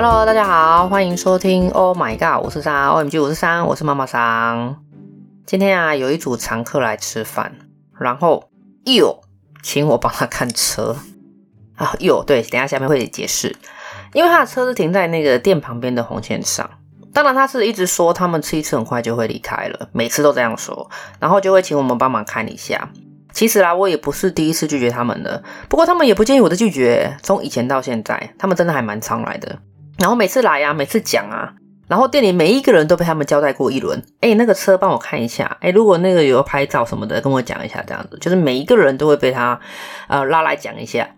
Hello，大家好，欢迎收听 Oh My God，我是三，OMG，我是三，我是妈妈桑。今天啊，有一组常客来吃饭，然后又请我帮他看车啊，又对，等下下面会解释，因为他的车是停在那个店旁边的红线上。当然，他是一直说他们吃一次很快就会离开了，每次都这样说，然后就会请我们帮忙看一下。其实啦，我也不是第一次拒绝他们的，不过他们也不介意我的拒绝，从以前到现在，他们真的还蛮常来的。然后每次来、啊，每次讲啊，然后店里每一个人都被他们交代过一轮。哎，那个车帮我看一下，哎，如果那个有拍照什么的，跟我讲一下，这样子，就是每一个人都会被他呃拉来讲一下。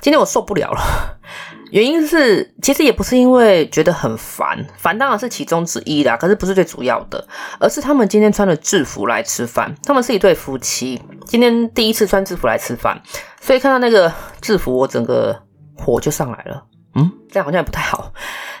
今天我受不了了。原因是，其实也不是因为觉得很烦，烦当然是其中之一啦，可是不是最主要的，而是他们今天穿了制服来吃饭，他们是一对夫妻，今天第一次穿制服来吃饭，所以看到那个制服，我整个火就上来了。这样好像也不太好。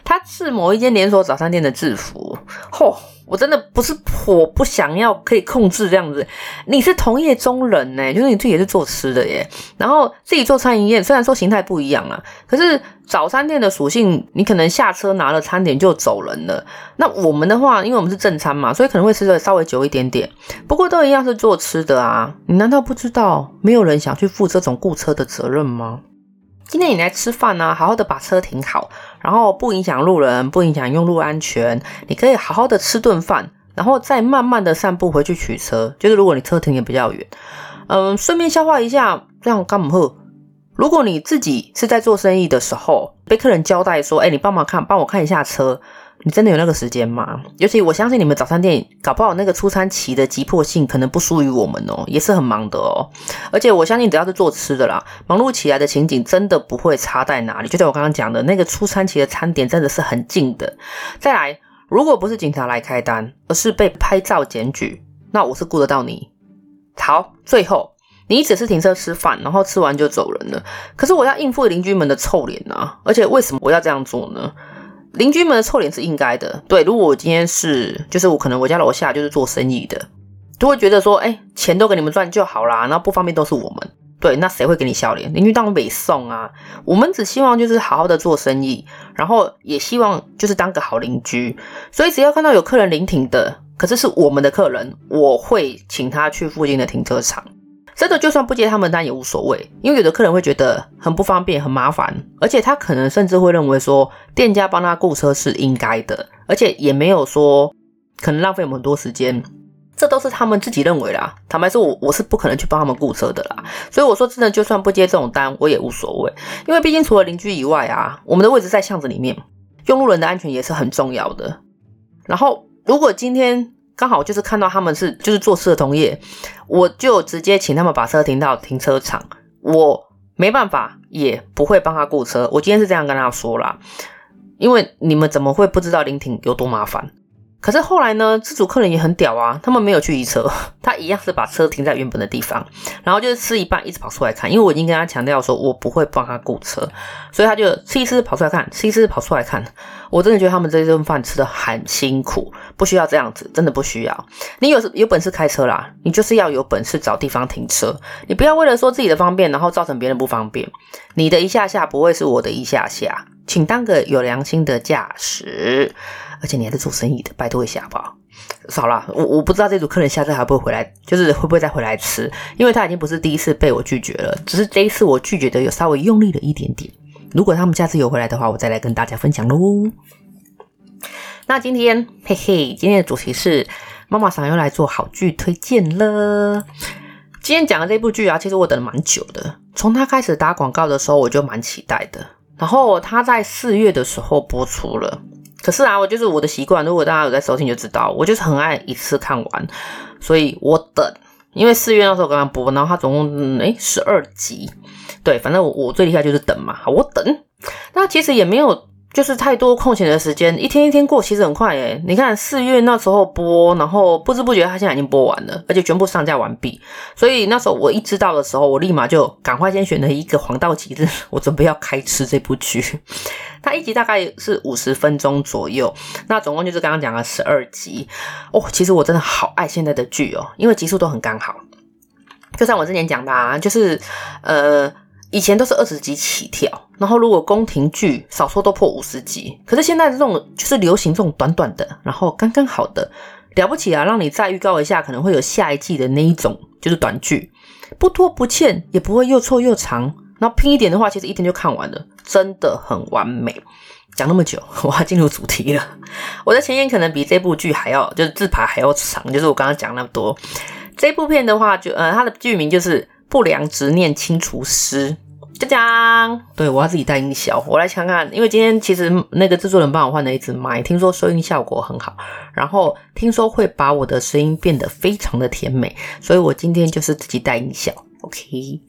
他是某一间连锁早餐店的制服，嚯！我真的不是我不想要可以控制这样子。你是同业中人呢，就是你自己也是做吃的耶，然后自己做餐饮业，虽然说形态不一样啦，可是早餐店的属性，你可能下车拿了餐点就走人了。那我们的话，因为我们是正餐嘛，所以可能会吃的稍微久一点点。不过都一样是做吃的啊，你难道不知道没有人想去负这种雇车的责任吗？今天你来吃饭呢，好好的把车停好，然后不影响路人，不影响用路安全，你可以好好的吃顿饭，然后再慢慢的散步回去取车。就是如果你车停也比较远，嗯，顺便消化一下，这样干不喝。如果你自己是在做生意的时候，被客人交代说，哎，你帮忙看，帮我看一下车。你真的有那个时间吗？尤其我相信你们早餐店搞不好那个出餐期的急迫性可能不输于我们哦，也是很忙的哦。而且我相信只要是做吃的啦，忙碌起来的情景真的不会差在哪里。就像我刚刚讲的那个出餐期的餐点真的是很近的。再来，如果不是警察来开单，而是被拍照检举，那我是顾得到你。好，最后你只是停车吃饭，然后吃完就走人了。可是我要应付邻居们的臭脸啊！而且为什么我要这样做呢？邻居们的臭脸是应该的，对。如果我今天是，就是我可能我家楼下就是做生意的，都会觉得说，哎，钱都给你们赚就好啦，然后不方便都是我们，对。那谁会给你笑脸？邻居当然没送啊。我们只希望就是好好的做生意，然后也希望就是当个好邻居。所以只要看到有客人临停的，可是是我们的客人，我会请他去附近的停车场。真的，就算不接他们单也无所谓，因为有的客人会觉得很不方便、很麻烦，而且他可能甚至会认为说店家帮他雇车是应该的，而且也没有说可能浪费我们很多时间，这都是他们自己认为啦。坦白说，我我是不可能去帮他们雇车的啦，所以我说真的，就算不接这种单，我也无所谓，因为毕竟除了邻居以外啊，我们的位置在巷子里面，用路人的安全也是很重要的。然后，如果今天刚好就是看到他们是就是做事的同业，我就直接请他们把车停到停车场。我没办法，也不会帮他雇车。我今天是这样跟他说啦，因为你们怎么会不知道临停有多麻烦？可是后来呢，这组客人也很屌啊，他们没有去移车，他一样是把车停在原本的地方，然后就是吃一半一直跑出来看，因为我已经跟他强调说，我不会帮他雇车，所以他就吃一吃跑出来看，吃一吃跑出来看。我真的觉得他们这顿饭吃的很辛苦，不需要这样子，真的不需要。你有有本事开车啦，你就是要有本事找地方停车，你不要为了说自己的方便，然后造成别人不方便。你的一下下不会是我的一下下，请当个有良心的驾驶。而且你还是做生意的，拜托一下好不好？少了，我我不知道这组客人下次还会不会回来，就是会不会再回来吃，因为他已经不是第一次被我拒绝了，只是这一次我拒绝的有稍微用力了一点点。如果他们下次有回来的话，我再来跟大家分享喽。那今天嘿嘿，今天的主题是妈妈桑又来做好剧推荐了。今天讲的这部剧啊，其实我等了蛮久的，从他开始打广告的时候我就蛮期待的，然后他在四月的时候播出了。可是啊，我就是我的习惯。如果大家有在收听，就知道我就是很爱一次看完，所以我等。因为四月那时候刚刚播，然后它总共哎十二集，对，反正我我最厉害就是等嘛。我等。那其实也没有。就是太多空闲的时间，一天一天过，其实很快诶。你看四月那时候播，然后不知不觉它现在已经播完了，而且全部上架完毕。所以那时候我一知道的时候，我立马就赶快先选了一个黄道吉日，我准备要开吃这部剧。它一集大概是五十分钟左右，那总共就是刚刚讲了十二集哦。其实我真的好爱现在的剧哦，因为集数都很刚好。就像我之前讲的啊，就是呃。以前都是二十集起跳，然后如果宫廷剧少说都破五十集，可是现在这种就是流行这种短短的，然后刚刚好的，了不起啊，让你再预告一下可能会有下一季的那一种，就是短剧，不拖不欠，也不会又臭又长，然后拼一点的话，其实一天就看完了，真的很完美。讲那么久，我要进入主题了。我的前言可能比这部剧还要，就是自排还要长，就是我刚刚讲那么多。这部片的话就，就呃，它的剧名就是。不良执念清除师，就这样。对，我要自己带音效，我来看看。因为今天其实那个制作人帮我换了一支麦，听说收音效果很好，然后听说会把我的声音变得非常的甜美，所以我今天就是自己带音效，OK。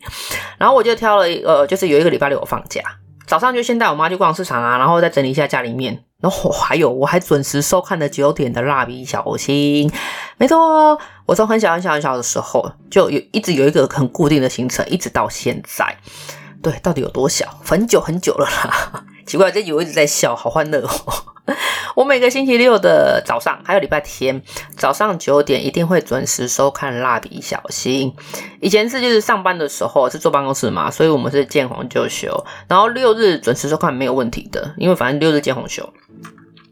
然后我就挑了，呃，就是有一个礼拜六我放假，早上就先带我妈去逛市场啊，然后再整理一下家里面。然后还有，我还准时收看了九点的蜡笔小新。没错，我从很小很小很小的时候就有一直有一个很固定的行程，一直到现在。对，到底有多小？很久很久了啦。奇怪，这集我一直在笑，好欢乐哦。我每个星期六的早上，还有礼拜天早上九点，一定会准时收看蜡笔小新。以前是就是上班的时候是坐办公室嘛，所以我们是见红就休，然后六日准时收看没有问题的，因为反正六日见红休。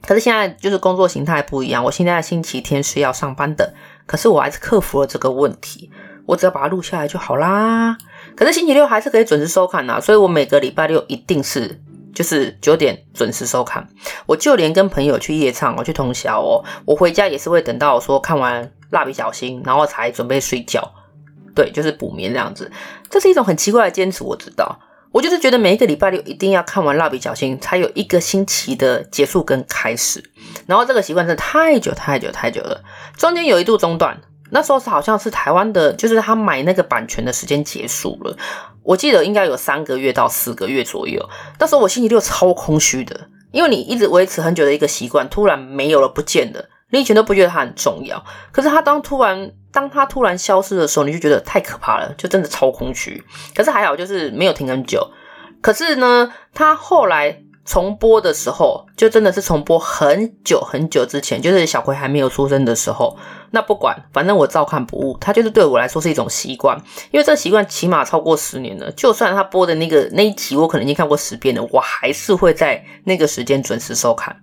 可是现在就是工作形态不一样，我现在星期天是要上班的，可是我还是克服了这个问题，我只要把它录下来就好啦。可是星期六还是可以准时收看呐，所以我每个礼拜六一定是。就是九点准时收看，我就连跟朋友去夜唱，我去通宵哦，我回家也是会等到我说看完蜡笔小新，然后才准备睡觉，对，就是补眠这样子。这是一种很奇怪的坚持，我知道，我就是觉得每一个礼拜六一定要看完蜡笔小新，才有一个星期的结束跟开始。然后这个习惯真的太久太久太久了，中间有一度中断。那时候是好像是台湾的，就是他买那个版权的时间结束了，我记得应该有三个月到四个月左右。那时候我星期六超空虚的，因为你一直维持很久的一个习惯，突然没有了，不见了，你以前都不觉得它很重要，可是它当突然当它突然消失的时候，你就觉得太可怕了，就真的超空虚。可是还好，就是没有停很久。可是呢，它后来。重播的时候，就真的是重播很久很久之前，就是小葵还没有出生的时候。那不管，反正我照看不误。它就是对我来说是一种习惯，因为这习惯起码超过十年了。就算他播的那个那一集，我可能已经看过十遍了，我还是会在那个时间准时收看。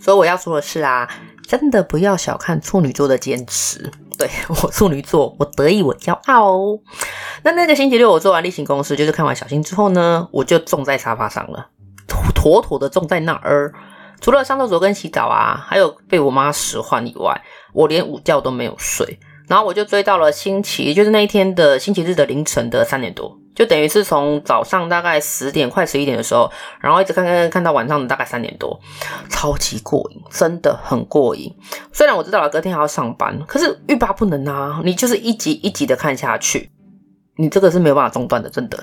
所以我要说的是啊，真的不要小看处女座的坚持。对，我处女座，我得意，我骄傲哦。那那个星期六，我做完例行公事，就是看完小新之后呢，我就种在沙发上了。妥妥的种在那儿，除了上厕所跟洗澡啊，还有被我妈使唤以外，我连午觉都没有睡。然后我就追到了星期，就是那一天的星期日的凌晨的三点多，就等于是从早上大概十点快十一点的时候，然后一直看看看到晚上的大概三点多，超级过瘾，真的很过瘾。虽然我知道了隔天还要上班，可是欲罢不能啊！你就是一集一集的看下去，你这个是没有办法中断的，真的。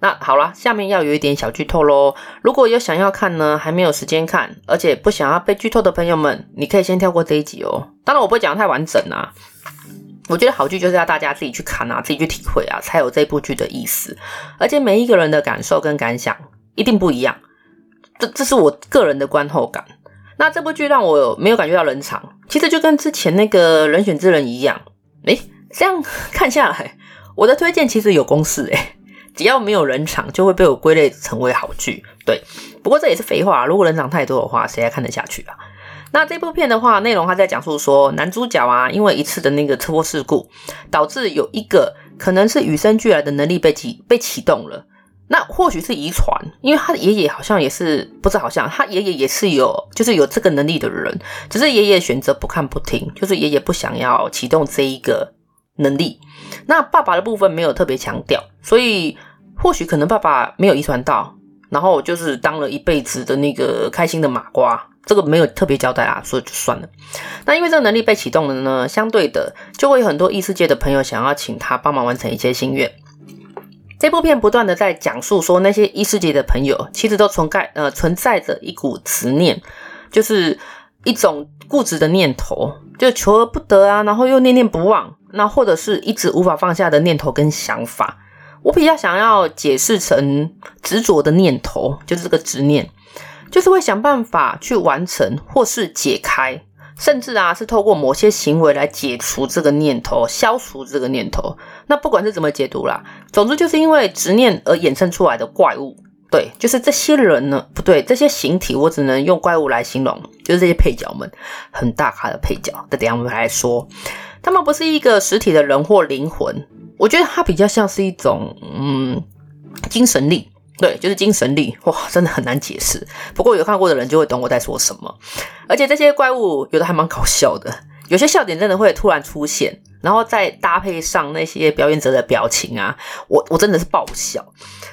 那好啦，下面要有一点小剧透喽。如果有想要看呢，还没有时间看，而且不想要被剧透的朋友们，你可以先跳过这一集哦。当然，我不会讲得太完整啊。我觉得好剧就是要大家自己去看啊，自己去体会啊，才有这部剧的意思。而且每一个人的感受跟感想一定不一样，这这是我个人的观后感。那这部剧让我没有感觉到冷场，其实就跟之前那个人选之人一样。诶，这样 看下来，我的推荐其实有公式诶。只要没有冷场，就会被我归类成为好剧。对，不过这也是废话。如果冷场太多的话，谁还看得下去啊？那这部片的话，内容他在讲述说，男主角啊，因为一次的那个车祸事故，导致有一个可能是与生俱来的能力被启被启动了。那或许是遗传，因为他的爷爷好像也是，不是好像他爷爷也是有，就是有这个能力的人，只是爷爷选择不看不听，就是爷爷不想要启动这一个能力。那爸爸的部分没有特别强调，所以。或许可能爸爸没有遗传到，然后就是当了一辈子的那个开心的麻瓜，这个没有特别交代啊，所以就算了。那因为这个能力被启动了呢，相对的就会有很多异世界的朋友想要请他帮忙完成一些心愿。这部片不断的在讲述说，那些异世界的朋友其实都存在呃存在着一股执念，就是一种固执的念头，就求而不得啊，然后又念念不忘，那或者是一直无法放下的念头跟想法。我比较想要解释成执着的念头，就是这个执念，就是会想办法去完成或是解开甚至啊是透过某些行为来解除这个念头，消除这个念头。那不管是怎么解读啦，总之就是因为执念而衍生出来的怪物。对，就是这些人呢，不对，这些形体我只能用怪物来形容，就是这些配角们，很大咖的配角。那等下我们来说，他们不是一个实体的人或灵魂，我觉得它比较像是一种嗯精神力。对，就是精神力，哇，真的很难解释。不过有看过的人就会懂我在说什么。而且这些怪物有的还蛮搞笑的，有些笑点真的会突然出现，然后再搭配上那些表演者的表情啊，我我真的是爆笑。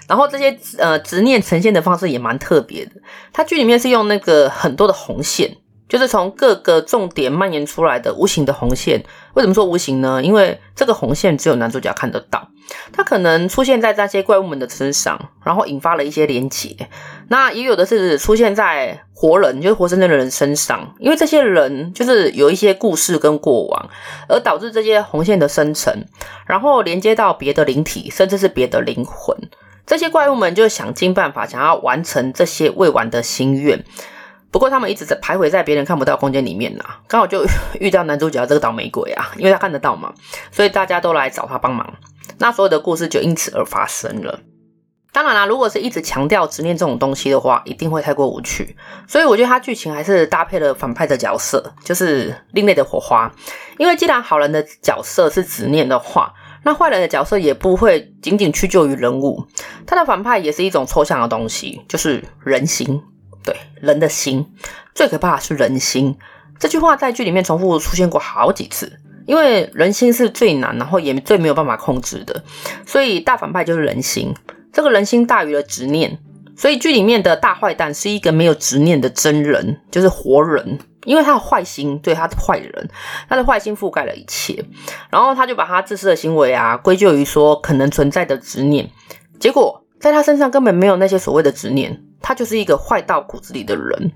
然后这些呃执念呈现的方式也蛮特别的，它剧里面是用那个很多的红线。就是从各个重点蔓延出来的无形的红线。为什么说无形呢？因为这个红线只有男主角看得到，它可能出现在那些怪物们的身上，然后引发了一些连结。那也有的是出现在活人，就是活生生的人身上，因为这些人就是有一些故事跟过往，而导致这些红线的生成，然后连接到别的灵体，甚至是别的灵魂。这些怪物们就想尽办法，想要完成这些未完的心愿。不过他们一直在徘徊在别人看不到空间里面呐，刚好就 遇到男主角这个倒霉鬼啊，因为他看得到嘛，所以大家都来找他帮忙，那所有的故事就因此而发生了。当然啦，如果是一直强调执念这种东西的话，一定会太过无趣。所以我觉得他剧情还是搭配了反派的角色，就是另类的火花。因为既然好人的角色是执念的话，那坏人的角色也不会仅仅屈就于人物，他的反派也是一种抽象的东西，就是人心。对，人的心最可怕的是人心，这句话在剧里面重复出现过好几次。因为人心是最难，然后也最没有办法控制的，所以大反派就是人心。这个人心大于了执念，所以剧里面的大坏蛋是一个没有执念的真人，就是活人。因为他的坏心，对，他的坏人，他的坏心覆盖了一切，然后他就把他自私的行为啊归咎于说可能存在的执念，结果在他身上根本没有那些所谓的执念。他就是一个坏到骨子里的人，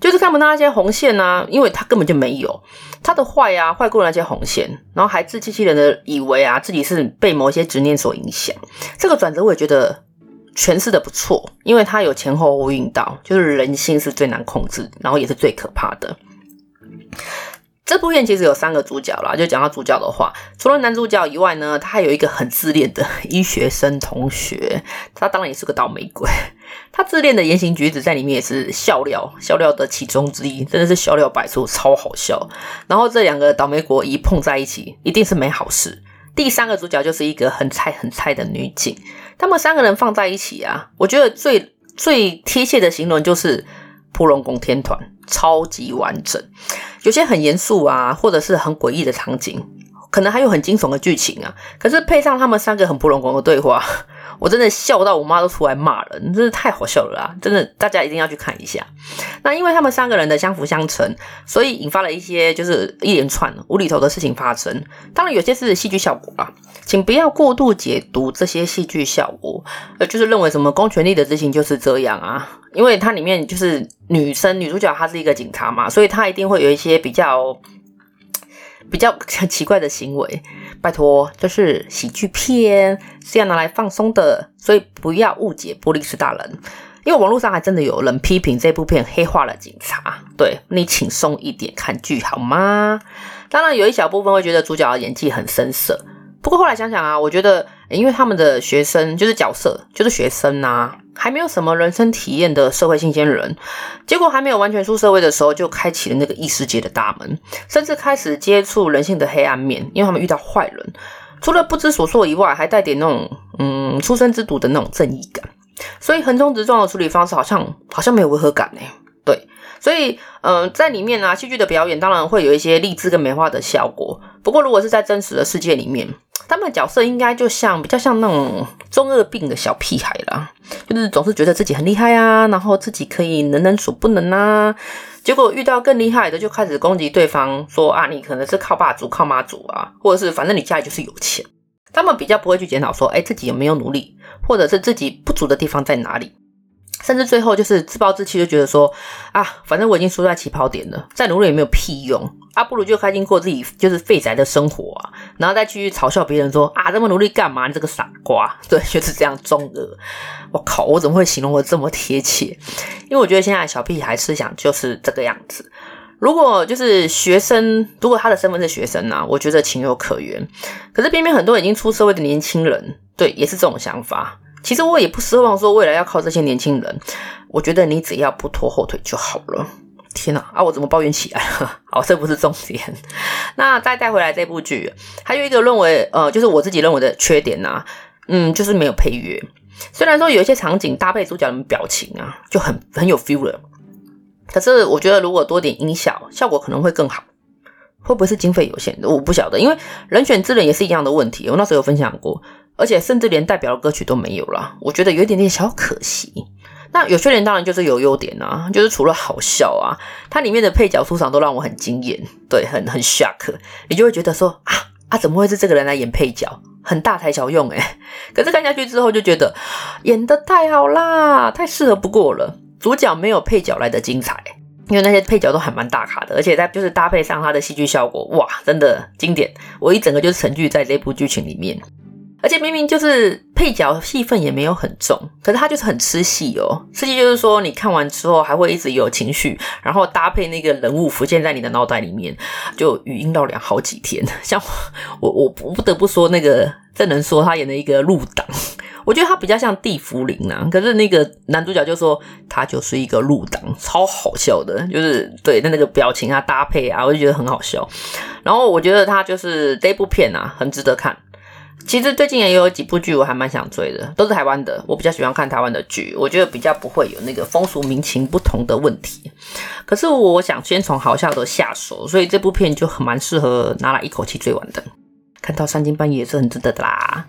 就是看不到那些红线啊，因为他根本就没有他的坏啊，坏过那些红线，然后还自欺欺人的以为啊自己是被某些执念所影响。这个转折我也觉得诠释的不错，因为他有前后呼应到，就是人心是最难控制，然后也是最可怕的。这部片其实有三个主角啦，就讲到主角的话，除了男主角以外呢，他还有一个很自恋的 医学生同学，他当然也是个倒霉鬼。他自恋的言行举止在里面也是笑料，笑料的其中之一，真的是笑料百出，超好笑。然后这两个倒霉鬼一碰在一起，一定是没好事。第三个主角就是一个很菜很菜的女警，他们三个人放在一起啊，我觉得最最贴切的形容就是扑龙宫天团，超级完整。有些很严肃啊，或者是很诡异的场景，可能还有很惊悚的剧情啊。可是配上他们三个很扑龙宫的对话，我真的笑到我妈都出来骂了，真是太好笑了啦！真的，大家一定要去看一下。那因为他们三个人的相辅相成，所以引发了一些就是一连串无厘头的事情发生。当然有些是戏剧效果啊，请不要过度解读这些戏剧效果，呃，就是认为什么公权力的执行就是这样啊。因为它里面就是女生女主角，她是一个警察嘛，所以她一定会有一些比较比较奇怪的行为。拜托，这是喜剧片，是要拿来放松的，所以不要误解玻璃是大人。因为网络上还真的有人批评这部片黑化了警察，对，你请松一点看剧好吗？当然有一小部分会觉得主角的演技很生涩。不过后来想想啊，我觉得，因为他们的学生就是角色，就是学生啊，还没有什么人生体验的社会新鲜人，结果还没有完全出社会的时候，就开启了那个异世界的大门，甚至开始接触人性的黑暗面，因为他们遇到坏人，除了不知所措以外，还带点那种嗯出生之毒的那种正义感，所以横冲直撞的处理方式好像好像没有违和感呢。所以，嗯、在里面呢、啊，戏剧的表演当然会有一些励志跟美化的效果。不过，如果是在真实的世界里面，他们的角色应该就像比较像那种中二病的小屁孩啦，就是总是觉得自己很厉害啊，然后自己可以能人所不能啊，结果遇到更厉害的，就开始攻击对方，说啊，你可能是靠爸族、靠妈族啊，或者是反正你家里就是有钱。他们比较不会去检讨说，哎，自己有没有努力，或者是自己不足的地方在哪里。甚至最后就是自暴自弃，就觉得说啊，反正我已经输在起跑点了，再努力也没有屁用，啊，不如就开心过自己就是废宅的生活啊，然后再继续嘲笑别人说啊，这么努力干嘛？你这个傻瓜，对，就是这样中二。我靠，我怎么会形容的这么贴切？因为我觉得现在小屁孩思想就是这个样子。如果就是学生，如果他的身份是学生呢、我觉得情有可原。可是偏偏很多已经出社会的年轻人，对，也是这种想法。其实我也不奢望说未来要靠这些年轻人，我觉得你只要不拖后腿就好了。天哪，啊，我怎么抱怨起来了？好，这不是重点。那再带回来这部剧，还有一个认为，呃，就是我自己认为的缺点呐、嗯，就是没有配乐。虽然说有一些场景搭配主角的表情啊，就很很有 feel 了。可是我觉得，如果多点音效，效果可能会更好。会不会是经费有限？我不晓得，因为人选之人也是一样的问题。我那时候有分享过，而且甚至连代表的歌曲都没有了。我觉得有一点点小可惜。那有缺点当然就是有优点啊，就是除了好笑啊，它里面的配角出场都让我很惊艳，对，很很 shock。你就会觉得说啊啊，怎么会是这个人来演配角？很大材小用诶。可是看下去之后就觉得演得太好啦，太适合不过了。主角没有配角来的精彩，因为那些配角都还蛮大咖的，而且在就是搭配上他的戏剧效果，哇，真的经典！我一整个就是沉浸在这部剧情里面，而且明明就是配角戏份也没有很重，可是他就是很吃戏哦。吃戏就是说你看完之后还会一直有情绪，然后搭配那个人物浮现在你的脑袋里面，就语音绕梁好几天。像我，我我不得不说那个郑能说他演的一个入党。我觉得他比较像地缚灵啊，可是那个男主角就说他就是一个入党，超好笑的，就是对那那个表情啊、搭配啊，我就觉得很好笑。然后我觉得他就是这部片啊，很值得看。其实最近也有几部剧我还蛮想追的，都是台湾的。我比较喜欢看台湾的剧，我觉得比较不会有那个风俗民情不同的问题。可是我想先从好笑的下手，所以这部片就很蛮适合拿来一口气追完的。看到三更半夜也是很值得的啦。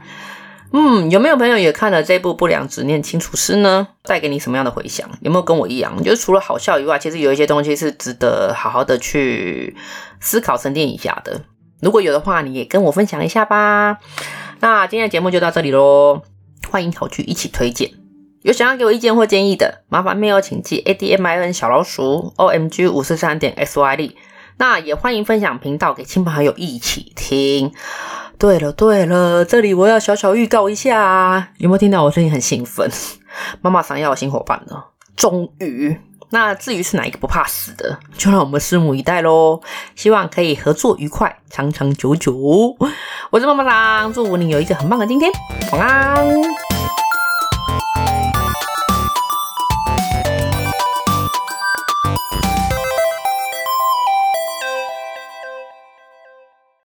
嗯，有没有朋友也看了这部《不良执念清除师》呢？带给你什么样的回响？有没有跟我一样，就是除了好笑以外，其实有一些东西是值得好好的去思考、沉淀一下的。如果有的话，你也跟我分享一下吧。那今天的节目就到这里喽，欢迎好剧一起推荐。有想要给我意见或建议的，麻烦 mail 请寄 a d m i n 小老鼠 o m g 五四三点 s y d。那也欢迎分享频道给亲朋好友一起听。对了对了，这里我要小小预告一下，有没有听到我声音很兴奋？妈妈想要有新伙伴了，终于。那至于是哪一个不怕死的，就让我们拭目以待喽。希望可以合作愉快，长长久久。我是棒棒糖，祝福你有一个很棒的今天，晚安。